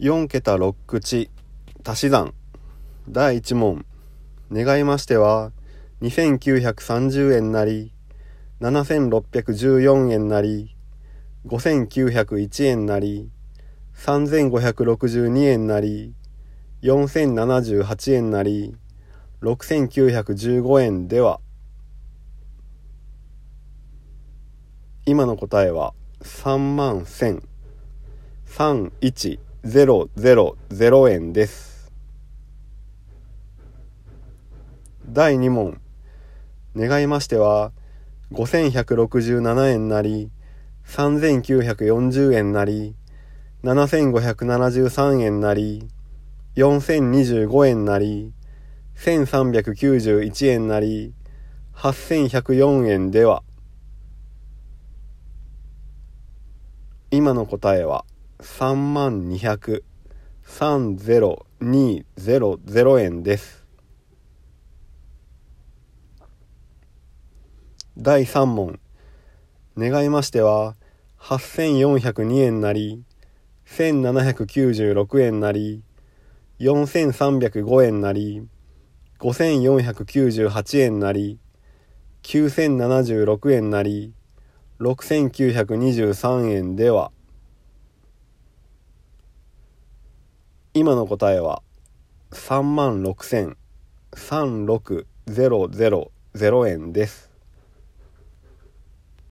4桁6口足し算。第1問。願いましては2930円なり7614円なり5901円なり3562円なり4078円なり6915円では。今の答えは3万1000。3 1 0000円です。第2問。願いましては5167円なり3940円なり7573円なり4025円なり1391円なり8104円では。今の答えは3万200-30200円です。第3問願いましては8402円なり1796円なり4305円なり5498円なり9076円なり6923円では。今の答えは36,36000円です。